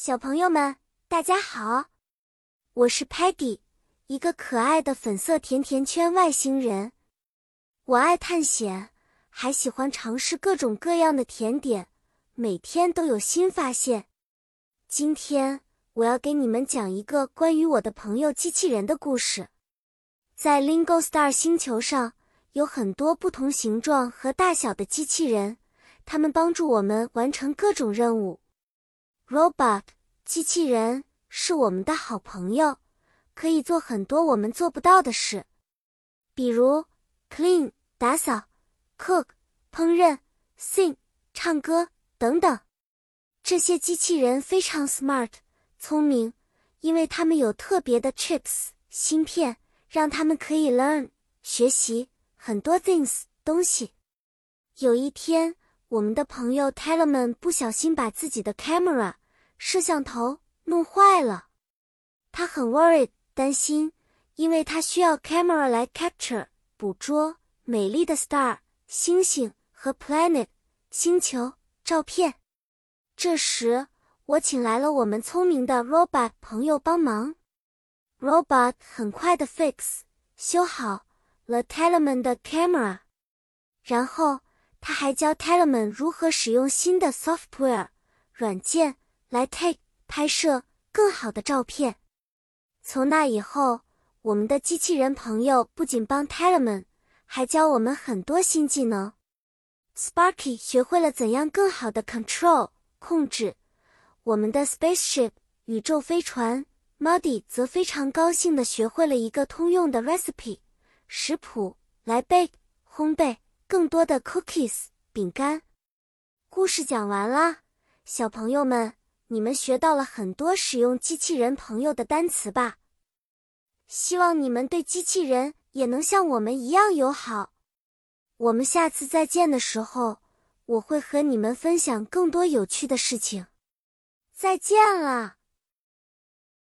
小朋友们，大家好，我是 Peggy，一个可爱的粉色甜甜圈外星人。我爱探险，还喜欢尝试各种各样的甜点，每天都有新发现。今天我要给你们讲一个关于我的朋友机器人的故事。在 Lingo Star 星球上，有很多不同形状和大小的机器人，它们帮助我们完成各种任务。Robot 机器人是我们的好朋友，可以做很多我们做不到的事，比如 clean 打扫、cook 烹饪、sing 唱歌等等。这些机器人非常 smart 聪明，因为它们有特别的 chips 芯片，让它们可以 learn 学习很多 things 东西。有一天。我们的朋友 Tellerman 不小心把自己的 camera 摄像头弄坏了，他很 worried 担心，因为他需要 camera 来 capture 捕捉美丽的 star 星星和 planet 星球照片。这时，我请来了我们聪明的 robot 朋友帮忙，robot 很快的 fix 修好了 Tellerman 的 camera，然后。他还教 t e l e m a n 如何使用新的 software 软件来 take 拍摄更好的照片。从那以后，我们的机器人朋友不仅帮 t e l e m a n 还教我们很多新技能。Sparky 学会了怎样更好的 control 控制我们的 spaceship 宇宙飞船。Muddy 则非常高兴地学会了一个通用的 recipe 食谱来 bake 烘焙。更多的 cookies 饼干。故事讲完啦，小朋友们，你们学到了很多使用机器人朋友的单词吧？希望你们对机器人也能像我们一样友好。我们下次再见的时候，我会和你们分享更多有趣的事情。再见了。